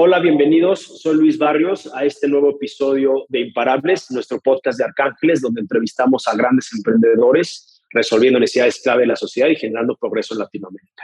Hola, bienvenidos. Soy Luis Barrios a este nuevo episodio de Imparables, nuestro podcast de Arcángeles, donde entrevistamos a grandes emprendedores resolviendo necesidades clave de la sociedad y generando progreso en Latinoamérica.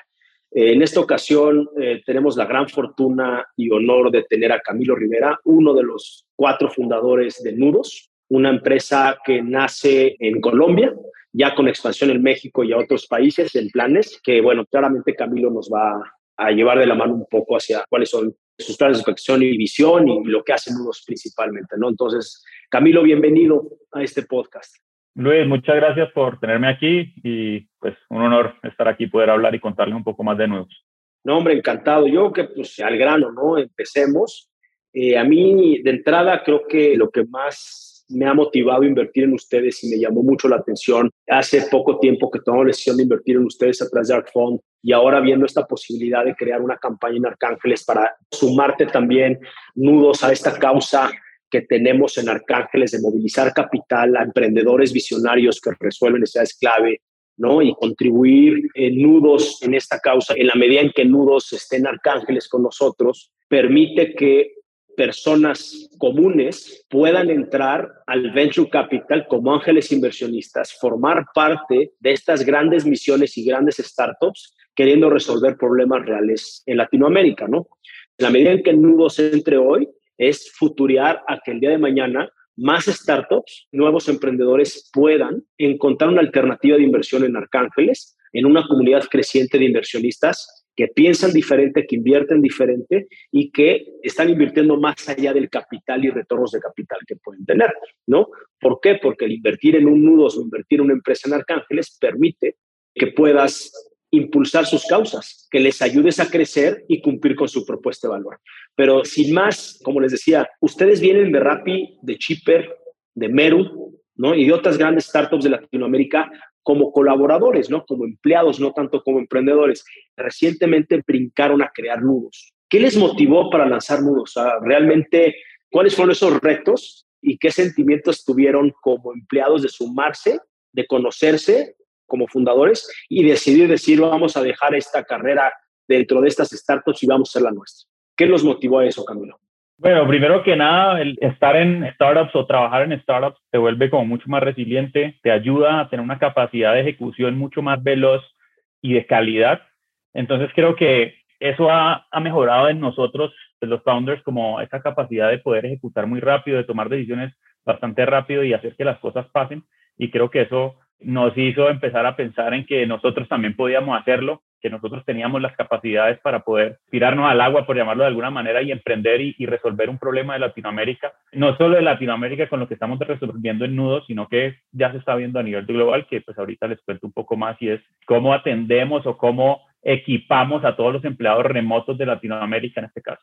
Eh, en esta ocasión eh, tenemos la gran fortuna y honor de tener a Camilo Rivera, uno de los cuatro fundadores de Nudos, una empresa que nace en Colombia, ya con expansión en México y a otros países en planes, que bueno, claramente Camilo nos va a llevar de la mano un poco hacia cuáles son sus planes de expansión y visión y lo que hacen Nudos principalmente, ¿no? Entonces, Camilo, bienvenido a este podcast. Luis, muchas gracias por tenerme aquí y pues un honor estar aquí, poder hablar y contarle un poco más de Nudos. No, hombre, encantado. Yo que pues al grano, ¿no? Empecemos. Eh, a mí, de entrada, creo que lo que más me ha motivado a invertir en ustedes y me llamó mucho la atención. Hace poco tiempo que tomé la decisión de invertir en ustedes a través de Arc Fund y ahora viendo esta posibilidad de crear una campaña en Arcángeles para sumarte también nudos a esta causa que tenemos en Arcángeles de movilizar capital a emprendedores visionarios que resuelven necesidades clave, ¿no? Y contribuir en nudos en esta causa, en la medida en que nudos estén arcángeles con nosotros, permite que personas comunes puedan entrar al venture capital como ángeles inversionistas, formar parte de estas grandes misiones y grandes startups queriendo resolver problemas reales en Latinoamérica, ¿no? La medida en que Nudos entre hoy es futuriar a que el día de mañana más startups, nuevos emprendedores puedan encontrar una alternativa de inversión en Arcángeles, en una comunidad creciente de inversionistas que piensan diferente, que invierten diferente y que están invirtiendo más allá del capital y retornos de capital que pueden tener, ¿no? ¿Por qué? Porque el invertir en un nudo o invertir en una empresa en Arcángeles permite que puedas impulsar sus causas, que les ayudes a crecer y cumplir con su propuesta de valor. Pero sin más, como les decía, ustedes vienen de Rappi, de Chipper, de Meru, ¿no? Y de otras grandes startups de Latinoamérica como colaboradores, ¿no? Como empleados, no tanto como emprendedores. Recientemente brincaron a crear nudos. ¿Qué les motivó para lanzar nudos? realmente, ¿cuáles fueron esos retos y qué sentimientos tuvieron como empleados de sumarse, de conocerse como fundadores y decidir decir, vamos a dejar esta carrera dentro de estas startups y vamos a hacer la nuestra? ¿Qué los motivó a eso, Camilo? Bueno, primero que nada, el estar en startups o trabajar en startups te vuelve como mucho más resiliente, te ayuda a tener una capacidad de ejecución mucho más veloz y de calidad. Entonces creo que eso ha, ha mejorado en nosotros, los founders, como esa capacidad de poder ejecutar muy rápido, de tomar decisiones bastante rápido y hacer que las cosas pasen. Y creo que eso nos hizo empezar a pensar en que nosotros también podíamos hacerlo que nosotros teníamos las capacidades para poder tirarnos al agua, por llamarlo de alguna manera, y emprender y, resolver un problema de Latinoamérica, no solo de Latinoamérica con lo que estamos resolviendo en nudos, sino que ya se está viendo a nivel global, que pues ahorita les cuento un poco más, y es cómo atendemos o cómo equipamos a todos los empleados remotos de Latinoamérica en este caso.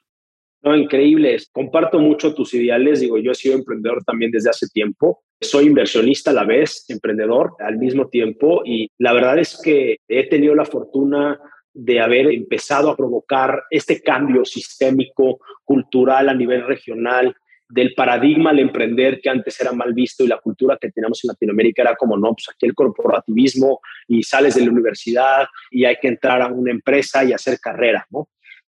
No, increíbles. Comparto mucho tus ideales. Digo, yo he sido emprendedor también desde hace tiempo. Soy inversionista a la vez, emprendedor al mismo tiempo. Y la verdad es que he tenido la fortuna de haber empezado a provocar este cambio sistémico, cultural a nivel regional, del paradigma al emprender que antes era mal visto y la cultura que teníamos en Latinoamérica era como, no, pues aquí el corporativismo y sales de la universidad y hay que entrar a una empresa y hacer carrera, ¿no?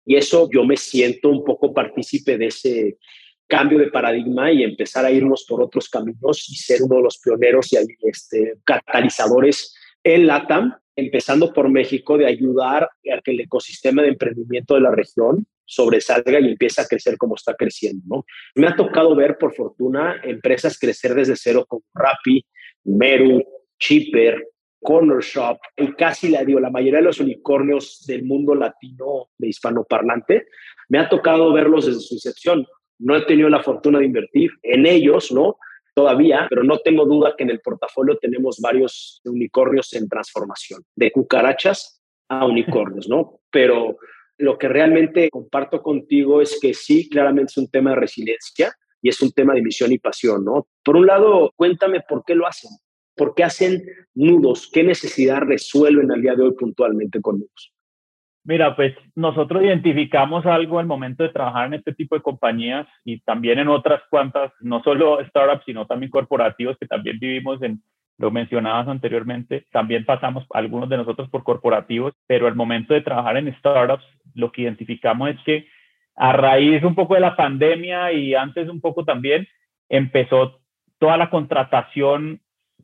Y eso yo me siento un poco partícipe de ese cambio de paradigma y empezar a irnos por otros caminos y ser uno de los pioneros y este, catalizadores en LATAM, empezando por México, de ayudar a que el ecosistema de emprendimiento de la región sobresalga y empiece a crecer como está creciendo. Me ha tocado ver, por fortuna, empresas crecer desde cero como Rappi, Meru, Chipper, Corner Shop, y casi la digo, la mayoría de los unicornios del mundo latino de hispanoparlante, me ha tocado verlos desde su incepción. No he tenido la fortuna de invertir en ellos, ¿no? Todavía, pero no tengo duda que en el portafolio tenemos varios unicornios en transformación, de cucarachas a unicornios, ¿no? Pero lo que realmente comparto contigo es que sí, claramente es un tema de resiliencia y es un tema de misión y pasión, ¿no? Por un lado, cuéntame por qué lo hacen, por qué hacen nudos, qué necesidad resuelven al día de hoy puntualmente con nudos. Mira, pues nosotros identificamos algo al momento de trabajar en este tipo de compañías y también en otras cuantas, no solo startups, sino también corporativos que también vivimos en, lo mencionabas anteriormente, también pasamos algunos de nosotros por corporativos, pero al momento de trabajar en startups, lo que identificamos es que a raíz un poco de la pandemia y antes un poco también, empezó toda la contratación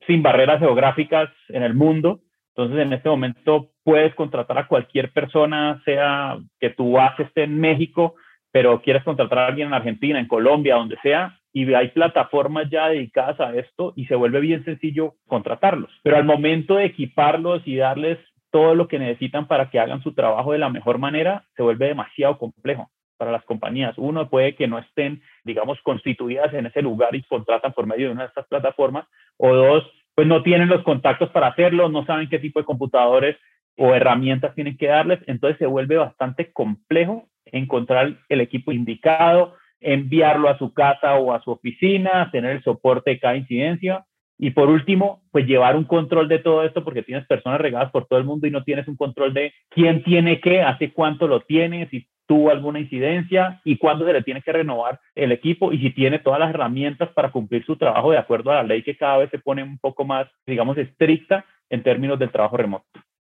sin barreras geográficas en el mundo entonces, en este momento puedes contratar a cualquier persona, sea que tu base esté en México, pero quieres contratar a alguien en Argentina, en Colombia, donde sea, y hay plataformas ya dedicadas a esto y se vuelve bien sencillo contratarlos. Pero al momento de equiparlos y darles todo lo que necesitan para que hagan su trabajo de la mejor manera, se vuelve demasiado complejo para las compañías. Uno puede que no estén, digamos, constituidas en ese lugar y contratan por medio de una de estas plataformas, o dos, pues no tienen los contactos para hacerlo, no saben qué tipo de computadores o herramientas tienen que darles, entonces se vuelve bastante complejo encontrar el equipo indicado, enviarlo a su casa o a su oficina, tener el soporte de cada incidencia. Y por último, pues llevar un control de todo esto porque tienes personas regadas por todo el mundo y no tienes un control de quién tiene qué, hace cuánto lo tienes, si tuvo alguna incidencia y cuándo se le tiene que renovar el equipo y si tiene todas las herramientas para cumplir su trabajo de acuerdo a la ley que cada vez se pone un poco más, digamos, estricta en términos del trabajo remoto.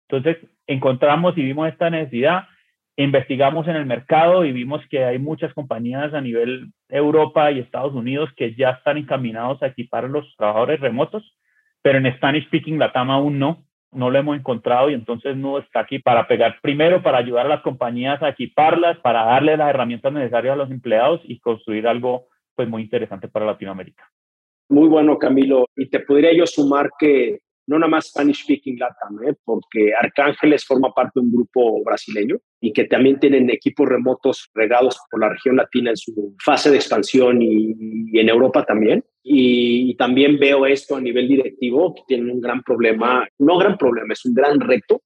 Entonces, encontramos y vimos esta necesidad, investigamos en el mercado y vimos que hay muchas compañías a nivel Europa y Estados Unidos que ya están encaminados a equipar a los trabajadores remotos, pero en Spanish Speaking Latam aún no no lo hemos encontrado y entonces no está aquí para pegar primero, para ayudar a las compañías a equiparlas, para darle las herramientas necesarias a los empleados y construir algo pues muy interesante para Latinoamérica. Muy bueno, Camilo. Y te podría yo sumar que no nada más Spanish Speaking Latam, ¿eh? porque Arcángeles forma parte de un grupo brasileño y que también tienen equipos remotos regados por la región latina en su fase de expansión y, en Europa también. Y, también veo esto a nivel directivo, que tienen un gran problema, no gran problema, es un gran reto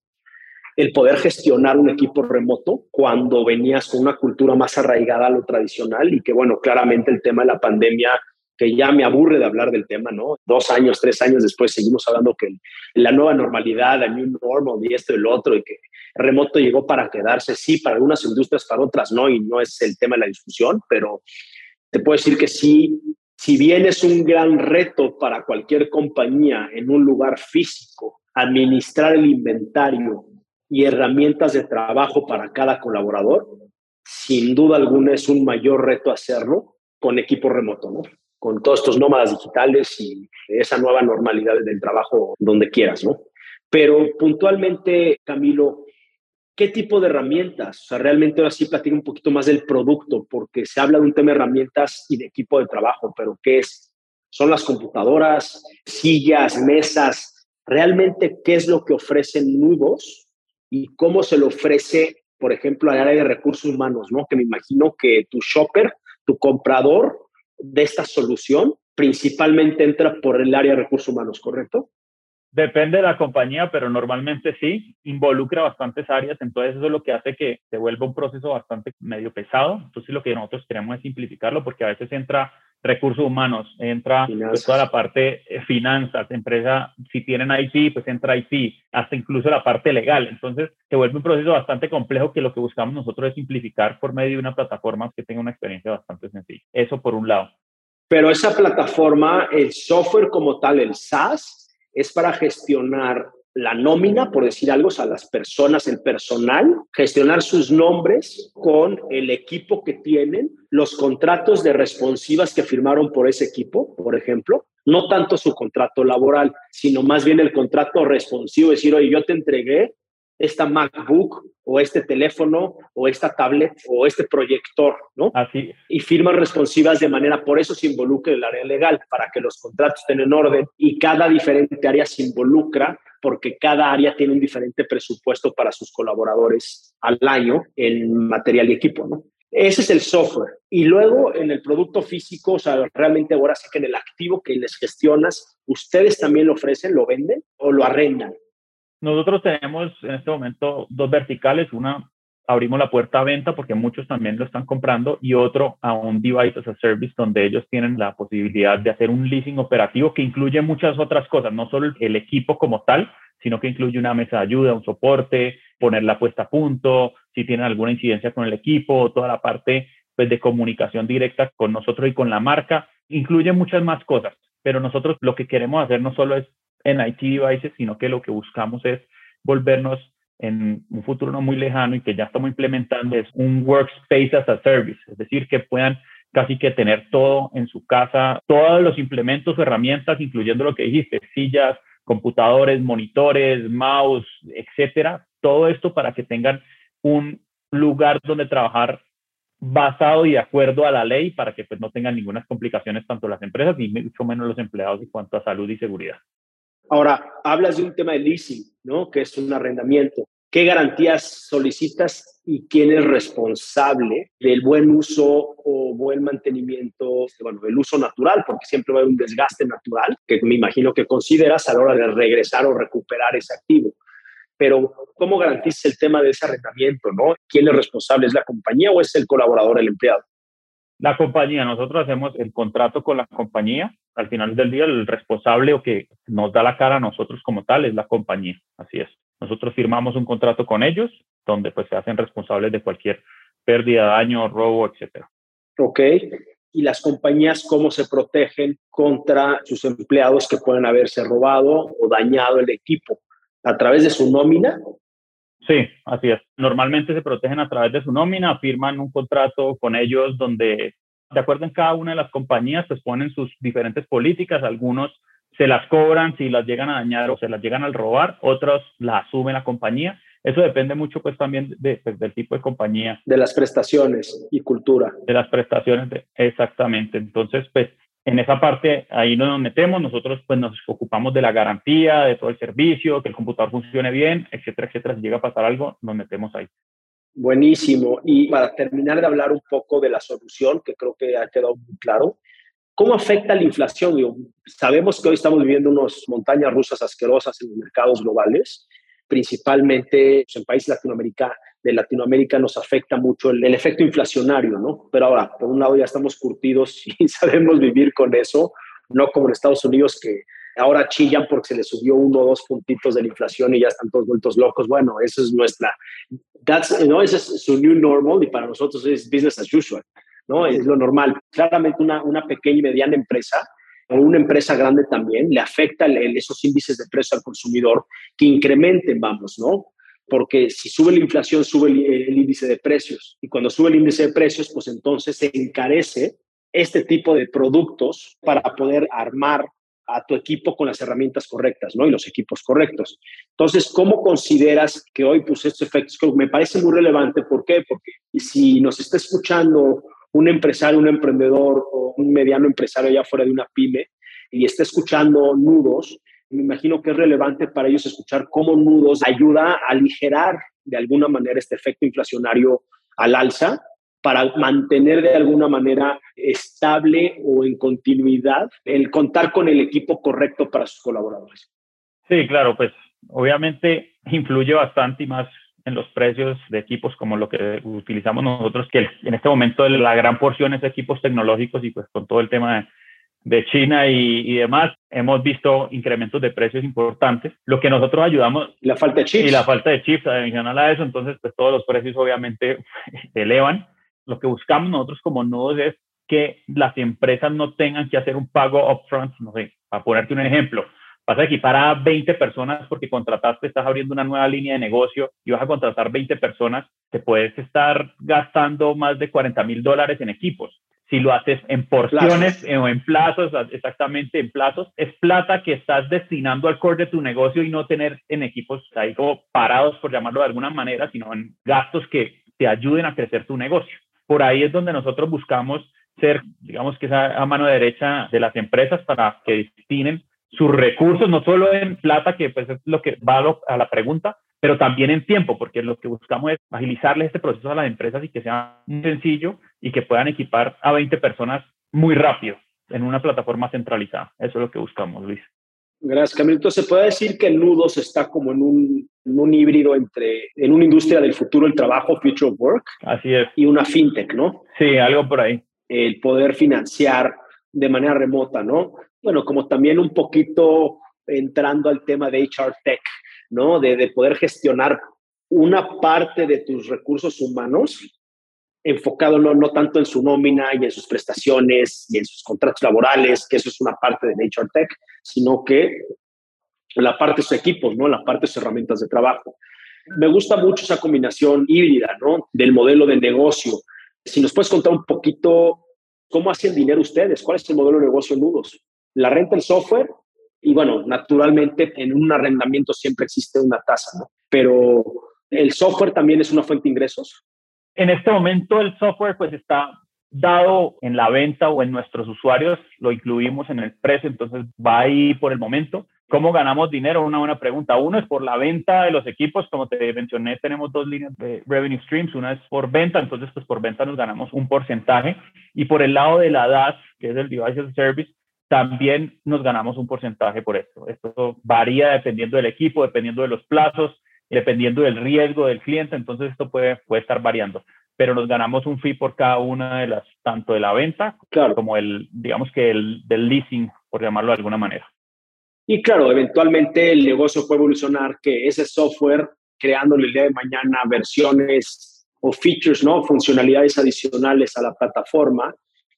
el poder gestionar un equipo remoto cuando venías con una cultura más arraigada a lo tradicional y que, bueno, claramente el tema de la pandemia que ya me aburre de hablar del tema, ¿no? Dos años, tres años después seguimos hablando que la nueva normalidad, la new normal y esto y lo otro, y que remoto llegó para quedarse, sí, para algunas industrias, para otras no, y no es el tema de la discusión, pero te puedo decir que sí, si bien es un gran reto para cualquier compañía en un lugar físico, administrar el inventario y herramientas de trabajo para cada colaborador, sin duda alguna es un mayor reto hacerlo con equipo remoto, ¿no? Con todos estos nómadas digitales y esa nueva normalidad del trabajo donde quieras, ¿no? Pero puntualmente, Camilo, ¿qué tipo de herramientas? O sea, realmente ahora sí platico un poquito más del producto, porque se habla de un tema de herramientas y de equipo de trabajo, pero ¿qué es? ¿Son las computadoras, sillas, mesas? ¿Realmente qué es lo que ofrecen nudos y cómo se lo ofrece, por ejemplo, al área de recursos humanos, ¿no? Que me imagino que tu shopper, tu comprador, de esta solución principalmente entra por el área de recursos humanos, ¿correcto? Depende de la compañía, pero normalmente sí, involucra bastantes áreas, entonces eso es lo que hace que se vuelva un proceso bastante medio pesado. Entonces lo que nosotros queremos es simplificarlo porque a veces entra recursos humanos, entra pues, toda la parte eh, finanzas, empresa, si tienen IT, pues entra IT, hasta incluso la parte legal. Entonces se vuelve un proceso bastante complejo que lo que buscamos nosotros es simplificar por medio de una plataforma que tenga una experiencia bastante sencilla. Eso por un lado. Pero esa plataforma, el software como tal, el SaaS, es para gestionar la nómina, por decir algo, a las personas, el personal, gestionar sus nombres con el equipo que tienen, los contratos de responsivas que firmaron por ese equipo, por ejemplo, no tanto su contrato laboral, sino más bien el contrato responsivo, decir, oye, yo te entregué esta MacBook o este teléfono o esta tablet o este proyector, ¿no? Así. Y firman responsivas de manera, por eso se involucra el área legal, para que los contratos estén en orden y cada diferente área se involucra porque cada área tiene un diferente presupuesto para sus colaboradores al año en material y equipo, ¿no? Ese es el software. Y luego en el producto físico, o sea, realmente ahora sí que en el activo que les gestionas, ¿ustedes también lo ofrecen, lo venden o lo arrendan? Nosotros tenemos en este momento dos verticales, una abrimos la puerta a venta porque muchos también lo están comprando y otro a un device as a service donde ellos tienen la posibilidad de hacer un leasing operativo que incluye muchas otras cosas, no solo el equipo como tal, sino que incluye una mesa de ayuda, un soporte, poner la puesta a punto, si tienen alguna incidencia con el equipo, toda la parte pues, de comunicación directa con nosotros y con la marca, incluye muchas más cosas, pero nosotros lo que queremos hacer no solo es en IT devices, sino que lo que buscamos es volvernos en un futuro no muy lejano y que ya estamos implementando es un workspace as a service, es decir, que puedan casi que tener todo en su casa, todos los implementos o herramientas, incluyendo lo que dijiste, sillas, computadores, monitores, mouse, etcétera, todo esto para que tengan un lugar donde trabajar basado y de acuerdo a la ley para que pues no tengan ninguna complicaciones tanto las empresas ni mucho menos los empleados en cuanto a salud y seguridad. Ahora, hablas de un tema de leasing, ¿no? Que es un arrendamiento. ¿Qué garantías solicitas y quién es responsable del buen uso o buen mantenimiento, bueno, del uso natural, porque siempre va a haber un desgaste natural que me imagino que consideras a la hora de regresar o recuperar ese activo. Pero, ¿cómo garantizas el tema de ese arrendamiento, no? ¿Quién es responsable? ¿Es la compañía o es el colaborador, el empleado? La compañía, nosotros hacemos el contrato con la compañía. Al final del día, el responsable o que nos da la cara a nosotros como tal es la compañía. Así es. Nosotros firmamos un contrato con ellos donde pues se hacen responsables de cualquier pérdida, daño, robo, etcétera. Ok. ¿Y las compañías cómo se protegen contra sus empleados que pueden haberse robado o dañado el equipo? ¿A través de su nómina? Sí, así es. Normalmente se protegen a través de su nómina, firman un contrato con ellos donde, de acuerdo en cada una de las compañías, pues ponen sus diferentes políticas. Algunos se las cobran si las llegan a dañar o se las llegan a robar, otros las asume la compañía. Eso depende mucho pues también de, pues, del tipo de compañía. De las prestaciones y cultura. De las prestaciones, exactamente. Entonces, pues en esa parte ahí no nos metemos, nosotros pues nos ocupamos de la garantía, de todo el servicio, que el computador funcione bien, etcétera, etcétera. Si llega a pasar algo, nos metemos ahí. Buenísimo. Y para terminar de hablar un poco de la solución, que creo que ha quedado muy claro, ¿cómo afecta la inflación? sabemos que hoy estamos viviendo unas montañas rusas asquerosas en los mercados globales, principalmente pues, en países latinoamericanos de Latinoamérica nos afecta mucho el, efecto inflacionario, ¿no? Pero ahora, por un lado ya estamos curtidos y sabemos vivir con eso, no como en Estados Unidos que ahora chillan porque se les subió uno o dos puntitos de la inflación y ya están todos vueltos locos. Bueno, eso es nuestra, that's, ¿no? Ese es su new normal y para nosotros es business as usual, ¿no? Es lo normal. Claramente una, una pequeña y mediana empresa o una empresa grande también le afecta esos índices de precio al consumidor que incrementen, vamos, ¿no? Porque si sube la inflación, sube el, índice de precios. Y cuando sube el índice de precios, pues entonces se encarece este tipo de productos para poder armar a tu equipo con las herramientas correctas, ¿no? Y los equipos correctos. Entonces, ¿cómo consideras que hoy, pues, estos efectos, me parece muy relevante, ¿por qué? Porque si nos está escuchando un empresario, un emprendedor o un mediano empresario allá fuera de una pyme y está escuchando nudos, me imagino que es relevante para ellos escuchar cómo Nudos ayuda a aligerar de alguna manera este efecto inflacionario al alza para mantener de alguna manera estable o en continuidad el contar con el equipo correcto para sus colaboradores. Sí, claro, pues obviamente influye bastante y más en los precios de equipos como lo que utilizamos nosotros, que en este momento la gran porción es equipos tecnológicos y pues con todo el tema de de China y, demás, hemos visto incrementos de precios importantes. Lo que nosotros ayudamos... La falta de chips. Y la falta de chips, adicional a eso, entonces pues todos los precios obviamente se elevan. Lo que buscamos nosotros como nodos es que las empresas no tengan que hacer un pago upfront, no sé, para ponerte un ejemplo, vas a equipar a 20 personas porque contrataste, estás abriendo una nueva línea de negocio y vas a contratar 20 personas, te puedes estar gastando más de 40 mil dólares en equipos si lo haces en porciones o en plazos, exactamente en plazos, es plata que estás destinando al core de tu negocio y no tener en equipos ahí como parados, por llamarlo de alguna manera, sino en gastos que te ayuden a crecer tu negocio. Por ahí es donde nosotros buscamos ser, digamos que esa a mano derecha de las empresas para que destinen sus recursos, no solo en plata, que pues es lo que va a la pregunta, pero también en tiempo, porque lo que buscamos es agilizarles este proceso a las empresas y que sea sencillo y que puedan equipar a 20 personas muy rápido en una plataforma centralizada. Eso es lo que buscamos, Luis. Gracias, Camilo. Entonces, ¿se puede decir que el Nudos está como en un un híbrido entre, en una industria del futuro del trabajo, Future of Work. Así es. Y una fintech, ¿no? Sí, algo por ahí. El poder financiar de manera remota, ¿no? Bueno, como también un poquito entrando al tema de HR Tech, ¿no? De, de poder gestionar una parte de tus recursos humanos enfocado no, no tanto en su nómina y en sus prestaciones y en sus contratos laborales, que eso es una parte de HR Tech, sino que la parte de sus equipos, ¿no? La parte de sus herramientas de trabajo. Me gusta mucho esa combinación híbrida, ¿no? Del modelo de negocio. Si nos puedes contar un poquito cómo hacen dinero ustedes, cuál es el modelo de negocio en Nudos. La renta el software y bueno, naturalmente en un arrendamiento siempre existe una tasa, ¿no? Pero el software también es una fuente de ingresos. En este momento el software pues está dado en la venta o en nuestros usuarios, lo incluimos en el precio, entonces va ahí por el momento. ¿Cómo ganamos dinero? Una buena pregunta. Uno es por la venta de los equipos, como te mencioné, tenemos dos líneas de revenue streams. Una es por venta, entonces pues por venta nos ganamos un porcentaje. Y por el lado de la DAS, que es el Device as a Service, también nos ganamos un porcentaje por esto. Esto varía dependiendo del equipo, dependiendo de los plazos, dependiendo del riesgo del cliente, entonces esto puede, puede estar variando. Pero nos ganamos un fee por cada una de las, tanto de la venta claro. como el, digamos que el del leasing, por llamarlo de alguna manera. Y claro, eventualmente el negocio puede evolucionar que ese software, creándole el día de mañana versiones o features, ¿no? Funcionalidades adicionales a la plataforma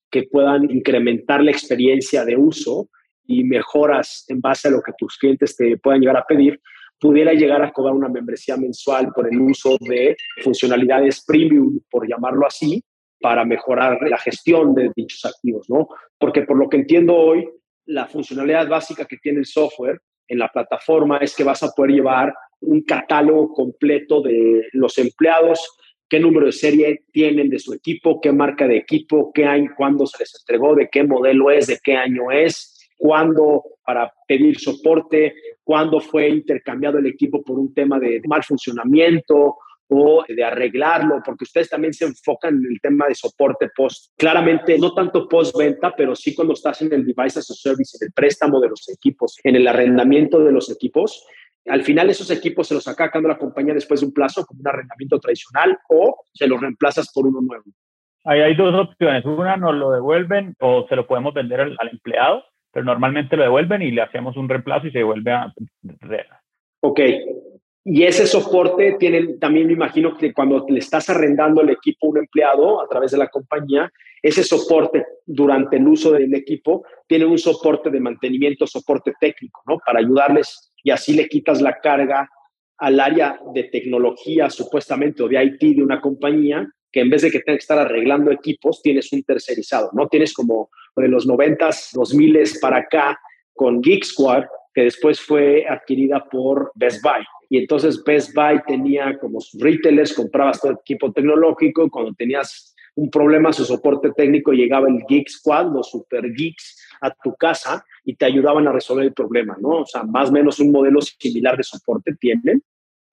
que puedan incrementar la experiencia de uso y mejoras en base a lo que tus clientes te puedan llegar a pedir, pudiera llegar a cobrar una membresía mensual por el uso de funcionalidades premium, por llamarlo así, para mejorar la gestión de dichos activos, ¿no? Porque por lo que entiendo hoy, la funcionalidad básica que tiene el software en la plataforma es que vas a poder llevar un catálogo completo de los empleados, qué número de serie tienen de su equipo, qué marca de equipo, qué año, cuándo se les entregó, de qué modelo es, de qué año es, cuándo para pedir soporte, cuándo fue intercambiado el equipo por un tema de mal funcionamiento o de arreglarlo, porque ustedes también se enfocan en el tema de soporte post. Claramente, no tanto post-venta, pero sí cuando estás en el device as a service, en el préstamo de los equipos, en el arrendamiento de los equipos, al final esos equipos se los acaba la compañía después de un plazo como un arrendamiento tradicional o se los reemplazas por uno nuevo. Ahí hay dos opciones. Una nos lo devuelven o se lo podemos vender al, al empleado, pero normalmente lo devuelven y le hacemos un reemplazo y se devuelve a... Ok, y ese soporte tiene, también me imagino que cuando le estás arrendando el equipo a un empleado a través de la compañía, ese soporte durante el uso del equipo tiene un soporte de mantenimiento, soporte técnico, ¿no? Para ayudarles y así le quitas la carga al área de tecnología supuestamente o de IT de una compañía que en vez de que tenga que estar arreglando equipos, tienes un tercerizado, ¿no? Tienes como de los 90s, 2000 para acá con Geek Squad, que después fue adquirida por Best Buy. Y entonces Best Buy tenía como sus retailers, comprabas todo el equipo tecnológico, cuando tenías un problema, su soporte técnico, llegaba el Geek Squad, los Super Geeks, a tu casa y te ayudaban a resolver el problema, ¿no? O sea, más o menos un modelo similar de soporte tienen.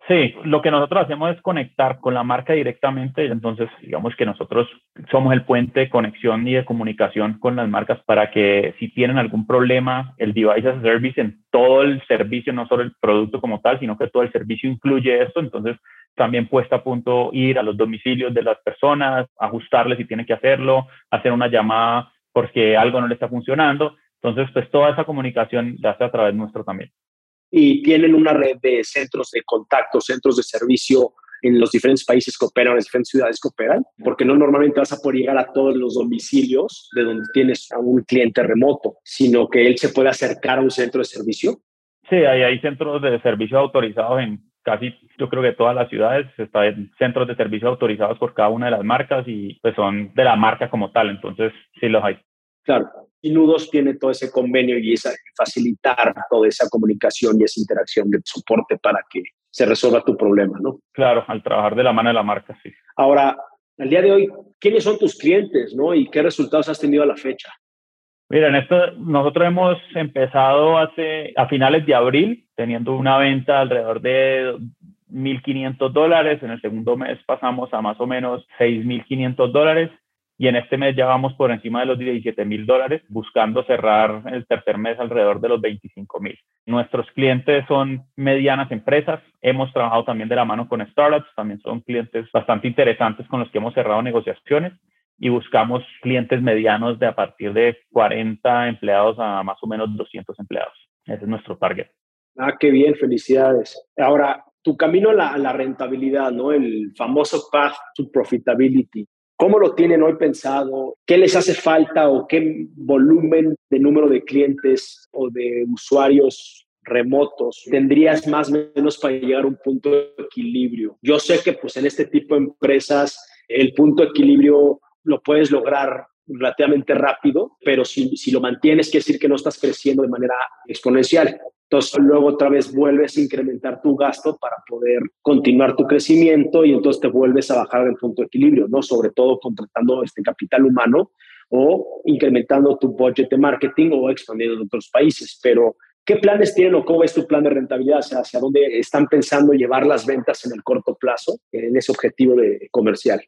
Sí, lo que nosotros hacemos es conectar con la marca directamente, entonces digamos que nosotros somos el puente de conexión y de comunicación con las marcas para que si tienen algún problema, el device as a service en todo el servicio, no solo el producto como tal, sino que todo el servicio incluye esto, entonces también puesta a punto ir a los domicilios de las personas, ajustarles si tiene que hacerlo, hacer una llamada porque algo no le está funcionando, entonces pues toda esa comunicación la hace a través nuestro también y tienen una red de centros de contacto, centros de servicio en los diferentes países que operan, en las diferentes ciudades que operan, porque no normalmente vas a poder llegar a todos los domicilios de donde tienes a un cliente remoto, sino que él se puede acercar a un centro de servicio. Sí, hay, hay centros de servicio autorizados en casi, yo creo que todas las ciudades, están centros de servicio autorizados por cada una de las marcas y pues son de la marca como tal, entonces sí los hay. Claro, y Nudos tiene todo ese convenio y esa, facilitar toda esa comunicación y esa interacción de soporte para que se resuelva tu problema, ¿no? Claro, al trabajar de la mano de la marca, sí. Ahora, al día de hoy, ¿quiénes son tus clientes, no? ¿Y qué resultados has tenido a la fecha? Mira, en esto nosotros hemos empezado hace a finales de abril teniendo una venta alrededor de 1.500 dólares. En el segundo mes pasamos a más o menos 6.500 dólares y en este mes ya vamos por encima de los 17 mil dólares, buscando cerrar el tercer mes alrededor de los 25 mil. Nuestros clientes son medianas empresas. Hemos trabajado también de la mano con startups. También son clientes bastante interesantes con los que hemos cerrado negociaciones y buscamos clientes medianos de a partir de 40 empleados a más o menos 200 empleados. Ese es nuestro target. Ah, qué bien, felicidades. Ahora, tu camino a la, a la rentabilidad, ¿no? El famoso path to profitability. ¿Cómo lo tienen hoy pensado? ¿Qué les hace falta o qué volumen de número de clientes o de usuarios remotos tendrías más o menos para llegar a un punto de equilibrio? Yo sé que pues en este tipo de empresas el punto de equilibrio lo puedes lograr relativamente rápido, pero si, si lo mantienes, quiere decir que no estás creciendo de manera exponencial. Entonces, luego otra vez vuelves a incrementar tu gasto para poder continuar tu crecimiento y entonces te vuelves a bajar del punto de equilibrio, ¿no? Sobre todo contratando este capital humano o incrementando tu budget de marketing o expandiendo en otros países. Pero, ¿qué planes tienen o cómo es tu plan de rentabilidad? O sea, ¿hacia dónde están pensando llevar las ventas en el corto plazo en ese objetivo de comercial?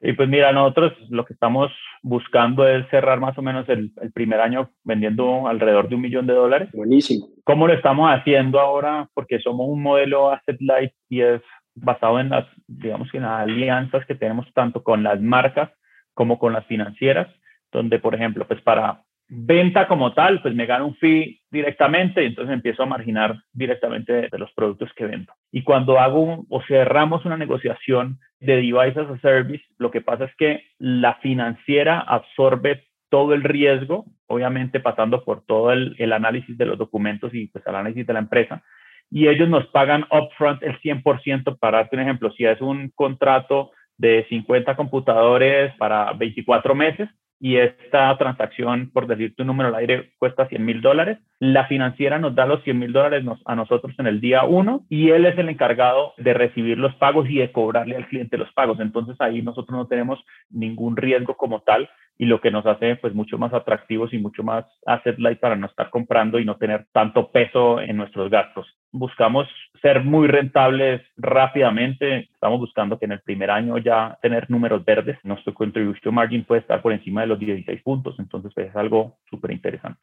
Y pues mira, nosotros lo que estamos buscando es cerrar más o menos el, el, primer año vendiendo alrededor de un millón de dólares. Buenísimo. ¿Cómo lo estamos haciendo ahora? Porque somos un modelo asset light y es basado en las, digamos que en las alianzas que tenemos tanto con las marcas como con las financieras, donde, por ejemplo, pues para venta como tal, pues me gano un fee directamente y entonces empiezo a marginar directamente de, los productos que vendo. Y cuando hago o cerramos una negociación de Device as a Service, lo que pasa es que la financiera absorbe todo el riesgo, obviamente pasando por todo el, el análisis de los documentos y pues el análisis de la empresa, y ellos nos pagan upfront el 100%, para darte un ejemplo, si es un contrato de 50 computadores para 24 meses, y esta transacción, por decirte un número al aire, cuesta 100 mil dólares. La financiera nos da los 100 mil dólares a nosotros en el día uno y él es el encargado de recibir los pagos y de cobrarle al cliente los pagos. Entonces ahí nosotros no tenemos ningún riesgo como tal y lo que nos hace pues mucho más atractivos y mucho más asset light para no estar comprando y no tener tanto peso en nuestros gastos. Buscamos ser muy rentables rápidamente. Estamos buscando que en el primer año ya tener números verdes. Nuestro contribution margin puede estar por encima de los 16 puntos. Entonces pues, es algo súper interesante.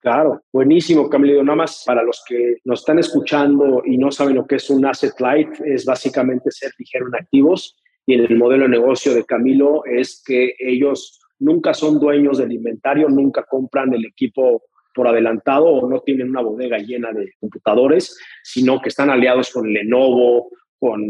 Claro, buenísimo, Camilo. Nada más para los que nos están escuchando y no saben lo que es un asset light, es básicamente ser ligero en activos. Y en el modelo de negocio de Camilo es que ellos nunca son dueños del inventario, nunca compran el equipo por adelantado o no tienen una bodega llena de computadores, sino que están aliados con Lenovo, con,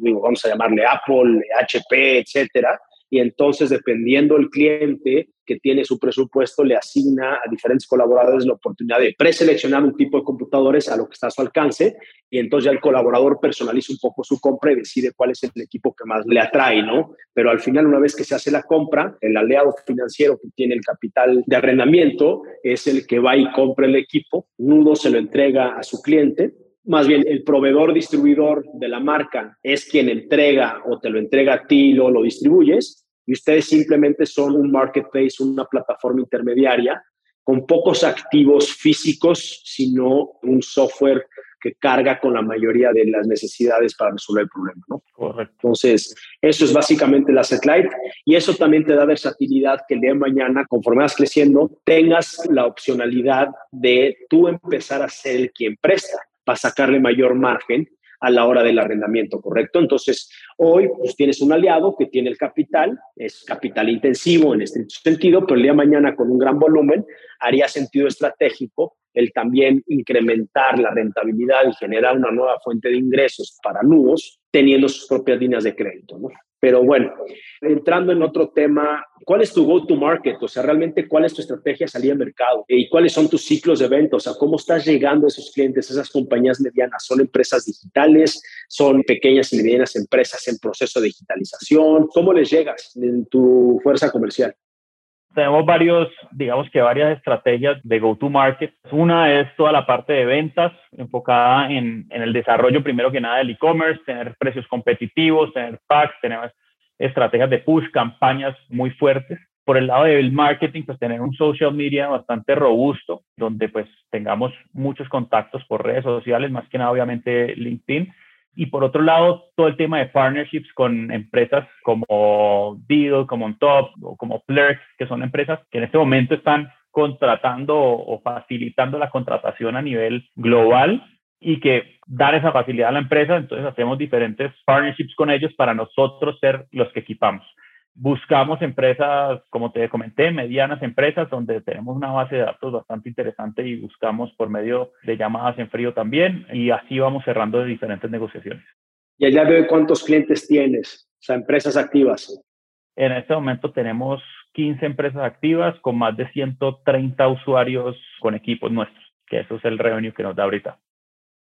vamos a llamarle Apple, HP, etcétera. Y entonces, dependiendo el cliente que tiene su presupuesto, le asigna a diferentes colaboradores la oportunidad de preseleccionar un tipo de computadores a lo que está a su alcance. Y entonces ya el colaborador personaliza un poco su compra y decide cuál es el equipo que más le atrae, ¿no? Pero al final, una vez que se hace la compra, el aliado financiero que tiene el capital de arrendamiento es el que va y compra el equipo. Nudo se lo entrega a su cliente más bien el proveedor distribuidor de la marca es quien entrega o te lo entrega a ti y lo, lo distribuyes, y ustedes simplemente son un marketplace, una plataforma intermediaria con pocos activos físicos, sino un software que carga con la mayoría de las necesidades para resolver el problema, ¿no? Correcto. Entonces, eso es básicamente la Light y eso también te da versatilidad que el día de mañana, conforme vas creciendo, tengas la opcionalidad de tú empezar a ser el quien presta para sacarle mayor margen a la hora del arrendamiento, ¿correcto? Entonces, hoy pues, tienes un aliado que tiene el capital, es capital intensivo en este sentido, pero el día de mañana con un gran volumen haría sentido estratégico el también incrementar la rentabilidad y generar una nueva fuente de ingresos para nudos teniendo sus propias líneas de crédito, ¿no? Pero bueno, entrando en otro tema, ¿cuál es tu go-to-market? O sea, realmente, ¿cuál es tu estrategia de salir al mercado? ¿Y cuáles son tus ciclos de venta? O sea, ¿cómo estás llegando a esos clientes, a esas compañías medianas? ¿Son empresas digitales? ¿Son pequeñas y medianas empresas en proceso de digitalización? ¿Cómo les llegas en tu fuerza comercial? Tenemos varios, digamos que varias estrategias de go-to-market. Una es toda la parte de ventas enfocada en, en el desarrollo primero que nada del e-commerce, tener precios competitivos, tener packs, tener estrategias de push, campañas muy fuertes. Por el lado del marketing, pues tener un social media bastante robusto, donde pues tengamos muchos contactos por redes sociales, más que nada obviamente LinkedIn y por otro lado, todo el tema de partnerships con empresas como Deal, como OnTop o como Plurk, que son empresas que en este momento están contratando o facilitando la contratación a nivel global y que dar esa facilidad a la empresa, entonces hacemos diferentes partnerships con ellos para nosotros ser los que equipamos. Buscamos empresas, como te comenté, medianas empresas donde tenemos una base de datos bastante interesante y buscamos por medio de llamadas en frío también y así vamos cerrando de diferentes negociaciones. ¿Y allá de cuántos clientes tienes? O sea, empresas activas. En este momento tenemos 15 empresas activas con más de 130 usuarios con equipos nuestros, que eso es el revenue que nos da ahorita.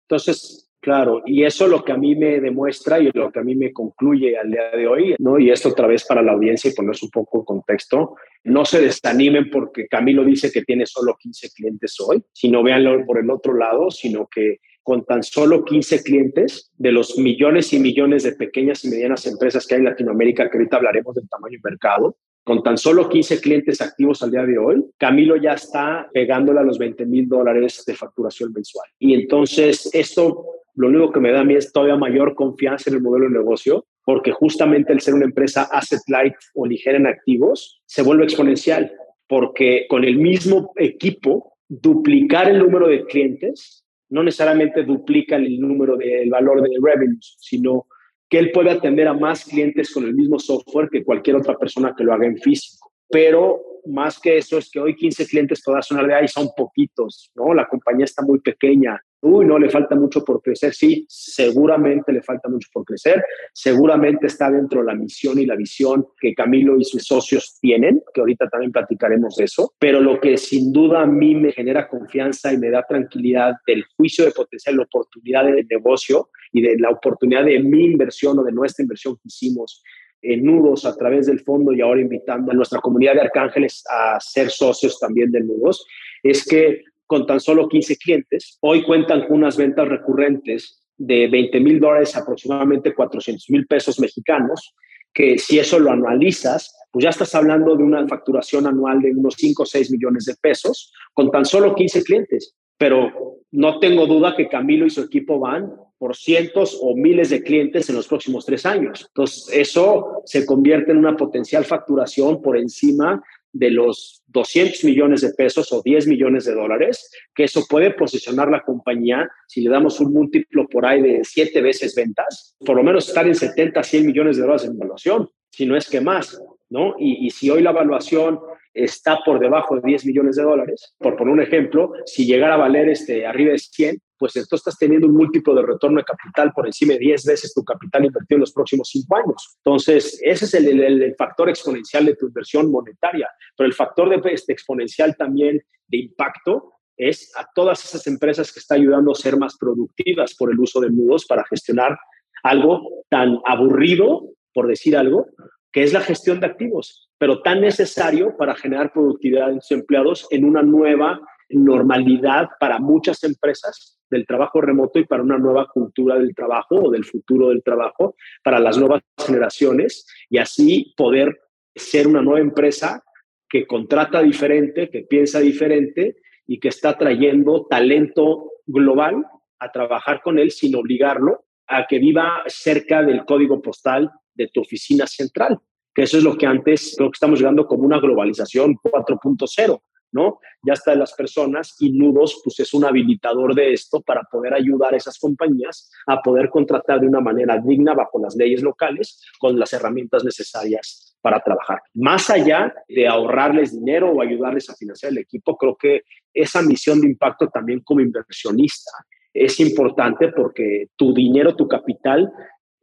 Entonces, Claro, y eso lo que a mí me demuestra y lo que a mí me concluye al día de hoy, ¿no? Y esto otra vez para la audiencia y ponerse un poco en contexto, no se desanimen porque Camilo dice que tiene solo 15 clientes hoy, sino véanlo por el otro lado, sino que con tan solo 15 clientes de los millones y millones de pequeñas y medianas empresas que hay en Latinoamérica, que ahorita hablaremos del tamaño del mercado, con tan solo 15 clientes activos al día de hoy, Camilo ya está pegándole a los 20 mil dólares de facturación mensual. Y entonces esto lo único que me da a mí es todavía mayor confianza en el modelo de negocio, porque justamente el ser una empresa asset light o ligera en activos se vuelve exponencial, porque con el mismo equipo, duplicar el número de clientes no necesariamente duplica el número del valor de revenues, sino que él puede atender a más clientes con el mismo software que cualquier otra persona que lo haga en físico. Pero más que eso es que hoy 15 clientes todas son de ahí son poquitos, ¿no? La compañía está muy pequeña. Uy, no, le falta mucho por crecer. Sí, seguramente le falta mucho por crecer. Seguramente está dentro de la misión y la visión que Camilo y sus socios tienen, que ahorita también platicaremos de eso. Pero lo que sin duda a mí me genera confianza y me da tranquilidad del juicio de potencial, la oportunidad de negocio y de la oportunidad de mi inversión o de nuestra inversión que hicimos en Nudos a través del fondo y ahora invitando a nuestra comunidad de arcángeles a ser socios también de Nudos, es que con tan solo 15 clientes, hoy cuentan con unas ventas recurrentes de 20 mil dólares, aproximadamente 400 mil pesos mexicanos, que si eso lo anualizas, pues ya estás hablando de una facturación anual de unos 5 o 6 millones de pesos con tan solo 15 clientes. Pero no tengo duda que Camilo y su equipo van por cientos o miles de clientes en los próximos tres años. Entonces, eso se convierte en una potencial facturación por encima de los 200 millones de pesos o 10 millones de dólares, que eso puede posicionar la compañía, si le damos un múltiplo por ahí de siete veces ventas, por lo menos estar en 70, 100 millones de dólares en evaluación, si no es que más, ¿no? Y, y si hoy la evaluación está por debajo de 10 millones de dólares, por poner un ejemplo, si llegara a valer este, arriba de 100, pues entonces estás teniendo un múltiplo de retorno de capital por encima de 10 veces tu capital invertido en los próximos 5 años. Entonces, ese es el, el, factor exponencial de tu inversión monetaria, pero el factor de, este, exponencial también de impacto es a todas esas empresas que está ayudando a ser más productivas por el uso de nudos para gestionar algo tan aburrido, por decir algo, que es la gestión de activos, pero tan necesario para generar productividad en sus empleados en una nueva normalidad para muchas empresas del trabajo remoto y para una nueva cultura del trabajo o del futuro del trabajo para las nuevas generaciones y así poder ser una nueva empresa que contrata diferente, que piensa diferente y que está trayendo talento global a trabajar con él sin obligarlo a que viva cerca del código postal de tu oficina central, que eso es lo que antes creo que estamos llegando como una globalización 4.0, ¿no? Ya está las personas y Nudos pues es un habilitador de esto para poder ayudar a esas compañías a poder contratar de una manera digna bajo las leyes locales con las herramientas necesarias para trabajar. Más allá de ahorrarles dinero o ayudarles a financiar el equipo, creo que esa misión de impacto también como inversionista es importante porque tu dinero, tu capital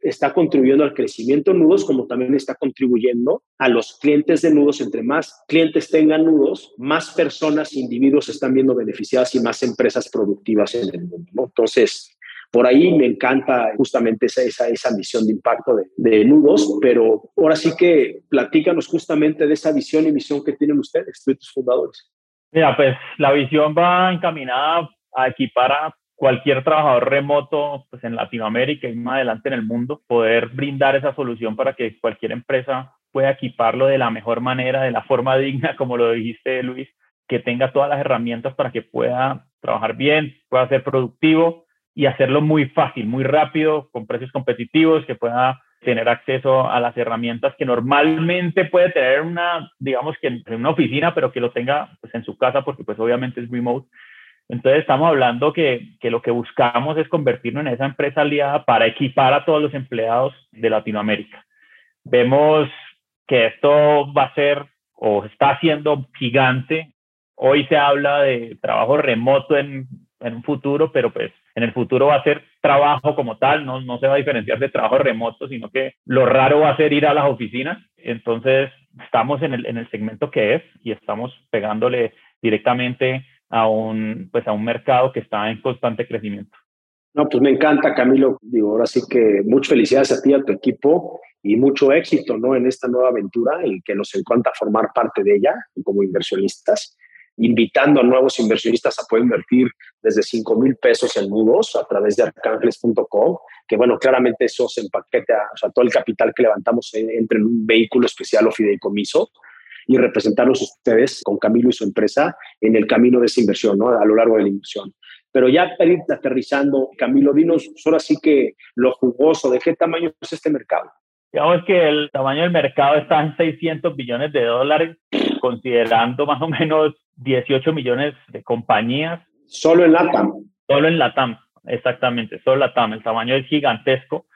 está contribuyendo al crecimiento de nudos, como también está contribuyendo a los clientes de nudos. Entre más clientes tengan nudos, más personas, individuos están viendo beneficiadas y más empresas productivas en el mundo. Entonces, por ahí me encanta justamente esa, esa, esa misión de impacto de, de, nudos, pero ahora sí que platícanos justamente de esa visión y misión que tienen ustedes, tus fundadores. Mira, pues la visión va encaminada a equipar a cualquier trabajador remoto pues en Latinoamérica y más adelante en el mundo, poder brindar esa solución para que cualquier empresa pueda equiparlo de la mejor manera, de la forma digna, como lo dijiste Luis, que tenga todas las herramientas para que pueda trabajar bien, pueda ser productivo y hacerlo muy fácil, muy rápido, con precios competitivos, que pueda tener acceso a las herramientas que normalmente puede tener una, digamos que en una oficina, pero que lo tenga pues, en su casa porque pues obviamente es remote. Entonces estamos hablando que, que lo que buscamos es convertirnos en esa empresa aliada para equipar a todos los empleados de Latinoamérica. Vemos que esto va a ser o está siendo gigante. Hoy se habla de trabajo remoto en, en un futuro, pero pues en el futuro va a ser trabajo como tal, no, no se va a diferenciar de trabajo remoto, sino que lo raro va a ser ir a las oficinas. Entonces, estamos en el, en el segmento que es y estamos pegándole directamente a un, pues a un mercado que está en constante crecimiento. No, pues me encanta, Camilo. Digo, ahora sí que muchas felicidades a ti a tu equipo y mucho éxito ¿no? en esta nueva aventura y que nos encanta formar parte de ella como inversionistas invitando a nuevos inversionistas a poder invertir desde 5 mil pesos en nudos a través de arcángeles.com, que bueno, claramente eso se empaqueta, o sea, todo el capital que levantamos entre en un vehículo especial o fideicomiso y representarlos ustedes con Camilo y su empresa en el camino de esa inversión, ¿no? A lo largo de la inversión. Pero ya para ir aterrizando, Camilo, dinos ahora sí que lo jugoso, ¿de qué tamaño es este mercado? Digamos que el tamaño del mercado está en 600 billones de dólares, considerando más o menos 18 millones de compañías. Solo en LATAM. Solo en LATAM, exactamente, solo LATAM. El tamaño es gigantesco.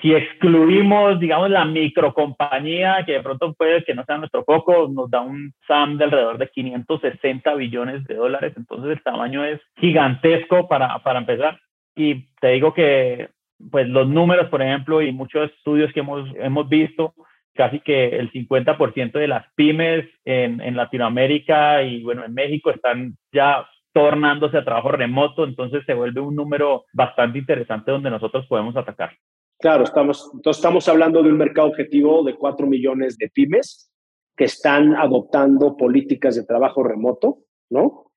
Si excluimos, digamos, la microcompañía, que de pronto puede que no sea nuestro foco, nos da un SAM de alrededor de 560 billones de dólares. Entonces el tamaño es gigantesco para, para empezar. Y te digo que pues los números, por ejemplo, y muchos estudios que hemos, hemos visto, casi que el 50% de las pymes en, en, Latinoamérica y bueno, en México están ya tornándose a trabajo remoto, entonces se vuelve un número bastante interesante donde nosotros podemos atacar. Claro, estamos, entonces estamos hablando de un mercado objetivo de 4 millones de pymes que están adoptando políticas de trabajo remoto, ¿no?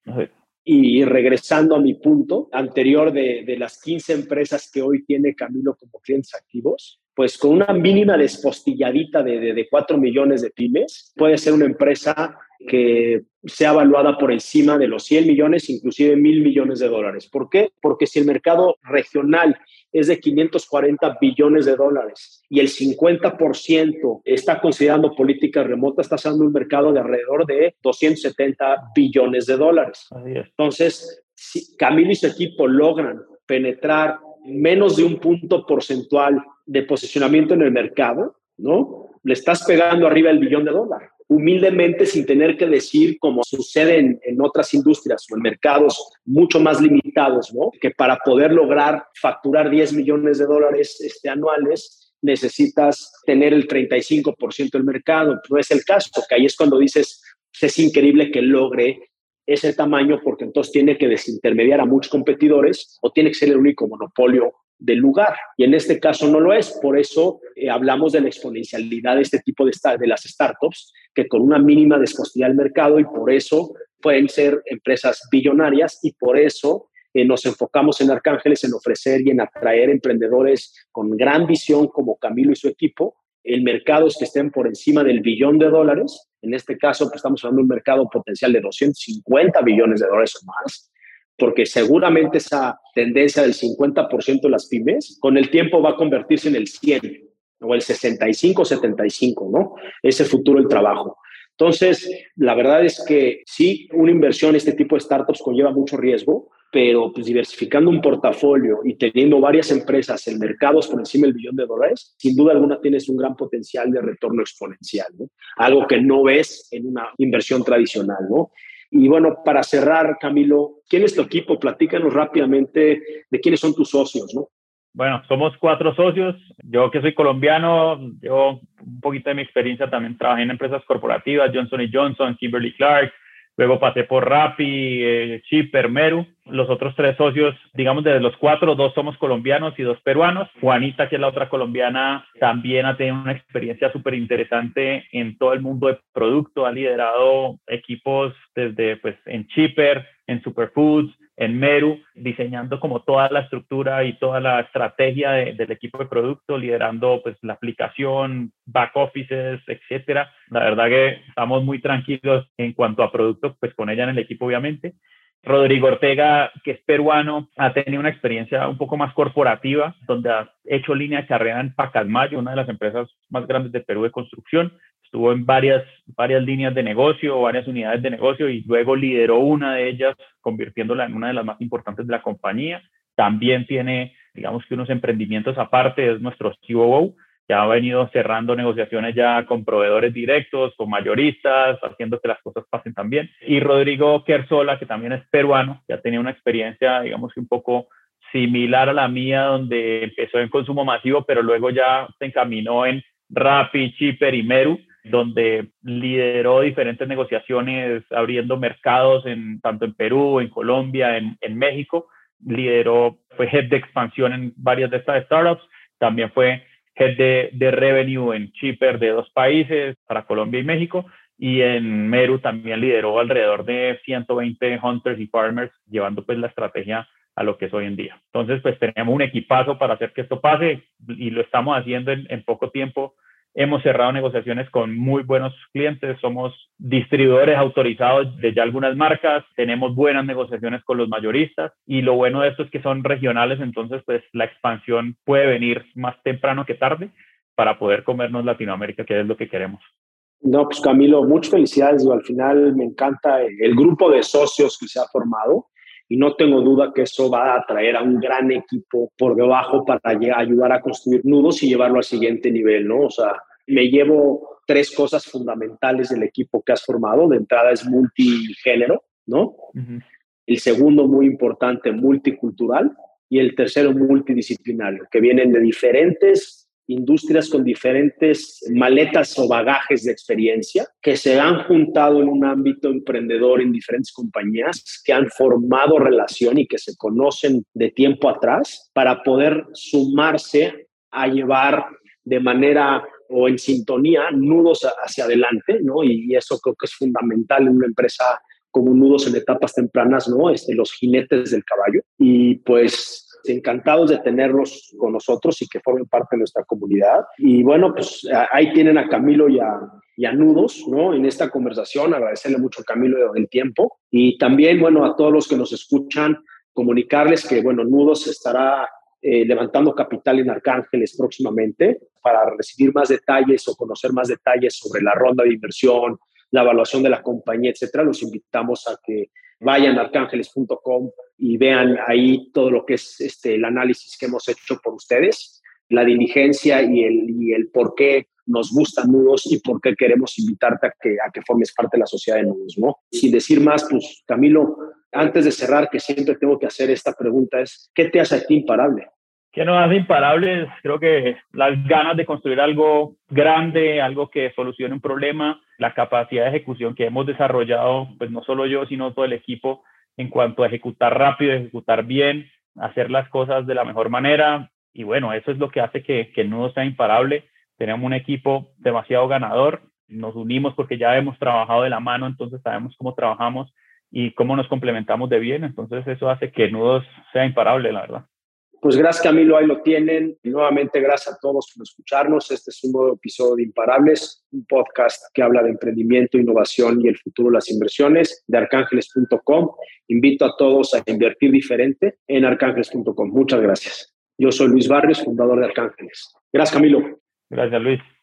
Y regresando a mi punto anterior de, de, las 15 empresas que hoy tiene Camilo como clientes activos, pues con una mínima despostilladita de, de, de 4 millones de pymes, puede ser una empresa que sea evaluada por encima de los 100 millones, inclusive mil millones de dólares. ¿Por qué? Porque si el mercado regional es de 540 billones de dólares y el 50% está considerando políticas remotas, está haciendo un mercado de alrededor de 270 billones de dólares. Entonces, si Camilo y su equipo logran penetrar menos de un punto porcentual de posicionamiento en el mercado, ¿no? Le estás pegando arriba el billón de dólares humildemente sin tener que decir como sucede en, en, otras industrias o en mercados mucho más limitados, ¿no? Que para poder lograr facturar 10 millones de dólares este, anuales necesitas tener el 35% del mercado. No es el caso, que ahí es cuando dices, es increíble que logre ese tamaño porque entonces tiene que desintermediar a muchos competidores o tiene que ser el único monopolio del lugar. Y en este caso no lo es. Por eso eh, hablamos de la exponencialidad de este tipo de, de las startups, que con una mínima descostilla al mercado y por eso pueden ser empresas billonarias y por eso eh, nos enfocamos en Arcángeles en ofrecer y en atraer emprendedores con gran visión como Camilo y su equipo en mercados que estén por encima del billón de dólares. En este caso, pues estamos hablando de un mercado potencial de 250 billones de dólares o más porque seguramente esa tendencia del 50% de las pymes con el tiempo va a convertirse en el 100 o el 65, 75, ¿no? Ese futuro del trabajo. Entonces, la verdad es que sí, una inversión en este tipo de startups conlleva mucho riesgo, pero pues diversificando un portafolio y teniendo varias empresas en mercados por encima del billón de dólares, sin duda alguna tienes un gran potencial de retorno exponencial, ¿no? Algo que no ves en una inversión tradicional, ¿no? Y bueno, para cerrar, Camilo, ¿quién es tu equipo? Platícanos rápidamente de quiénes son tus socios, ¿no? Bueno, somos cuatro socios. Yo que soy colombiano, yo un poquito de mi experiencia también trabajé en empresas corporativas, Johnson Johnson, Kimberly Clark, Luego pasé por Rappi, eh, Chipper, Meru. Los otros tres socios, digamos, de los cuatro, dos somos colombianos y dos peruanos. Juanita, que es la otra colombiana, también ha tenido una experiencia súper interesante en todo el mundo de producto. Ha liderado equipos desde, pues, en Chipper, en Superfoods, en Meru, diseñando como toda la estructura y toda la estrategia del equipo de producto, liderando pues la aplicación, back offices, etcétera. La verdad que estamos muy tranquilos en cuanto a producto, pues con ella en el equipo obviamente. Rodrigo Ortega, que es peruano, ha tenido una experiencia un poco más corporativa, donde ha hecho línea de carrera en Pacasmayo, una de las empresas más grandes de Perú de construcción. Estuvo en varias, varias líneas de negocio, varias unidades de negocio y luego lideró una de ellas, convirtiéndola en una de las más importantes de la compañía. También tiene, digamos que unos emprendimientos aparte, es nuestro COO ya ha venido cerrando negociaciones ya con proveedores directos, con mayoristas, haciendo que las cosas pasen también. Y Rodrigo Kersola, que también es peruano, ya tenía una experiencia, digamos que un poco similar a la mía, donde empezó en consumo masivo, pero luego ya se encaminó en Rappi, Chipper y Meru, donde lideró diferentes negociaciones, abriendo mercados tanto en Perú, en Colombia, en, México. Lideró, fue head de expansión en varias de estas startups. También fue head de, revenue en Chipper de dos países, para Colombia y México, y en Meru también lideró alrededor de 120 hunters y farmers, llevando pues la estrategia a lo que es hoy en día. Entonces, pues tenemos un equipazo para hacer que esto pase y lo estamos haciendo en, en poco tiempo Hemos cerrado negociaciones con muy buenos clientes, somos distribuidores autorizados de ya algunas marcas, tenemos buenas negociaciones con los mayoristas y lo bueno de esto es que son regionales, entonces pues la expansión puede venir más temprano que tarde para poder comernos Latinoamérica, que es lo que queremos. No, pues Camilo, muchas felicidades. Al final me encanta el grupo de socios que se ha formado y no tengo duda que eso va a atraer a un gran equipo por debajo para ayudar a construir nudos y llevarlo al siguiente nivel, ¿no? O sea, me llevo tres cosas fundamentales del equipo que has formado. De entrada es multigénero, ¿no? El segundo, muy importante, multicultural. Y el tercero, multidisciplinario, que vienen de diferentes industrias con diferentes maletas o bagajes de experiencia que se han juntado en un ámbito emprendedor en diferentes compañías, que han formado relación y que se conocen de tiempo atrás para poder sumarse a llevar de manera o en sintonía nudos hacia adelante, ¿no? Y, eso creo que es fundamental en una empresa como nudos en etapas tempranas, ¿no? Este, los jinetes del caballo. Y pues encantados de tenerlos con nosotros y que formen parte de nuestra comunidad. Y bueno, pues ahí tienen a Camilo y a, y a Nudos, ¿no? En esta conversación, agradecerle mucho a Camilo el tiempo. Y también, bueno, a todos los que nos escuchan, comunicarles que, bueno, Nudos estará eh, levantando capital en Arcángeles próximamente para recibir más detalles o conocer más detalles sobre la ronda de inversión, la evaluación de la compañía, etcétera. Los invitamos a que vayan a arcángeles.com y vean ahí todo lo que es este, el análisis que hemos hecho por ustedes, la diligencia y el, y el por qué nos gustan nudos y por qué queremos invitarte a que, a que formes parte de la sociedad de nudos, ¿no? Sin decir más, pues Camilo, antes de cerrar, que siempre tengo que hacer esta pregunta, es, ¿qué te hace a ti imparable? ¿Qué nos hace imparables? Creo que las ganas de construir algo grande, algo que solucione un problema, la capacidad de ejecución que hemos desarrollado, pues no solo yo, sino todo el equipo, en cuanto a ejecutar rápido, ejecutar bien, hacer las cosas de la mejor manera. Y bueno, eso es lo que hace que, que el nudo sea imparable. Tenemos un equipo demasiado ganador, nos unimos porque ya hemos trabajado de la mano, entonces sabemos cómo trabajamos y cómo nos complementamos de bien. Entonces eso hace que Nudos sea imparable, la verdad. Pues gracias Camilo, ahí lo tienen. Y nuevamente gracias a todos por escucharnos. Este es un nuevo episodio de Imparables, un podcast que habla de emprendimiento, innovación y el futuro de las inversiones de arcángeles.com. Invito a todos a invertir diferente en arcángeles.com. Muchas gracias. Yo soy Luis Barrios, fundador de Arcángeles. Gracias Camilo. Gracias Luis.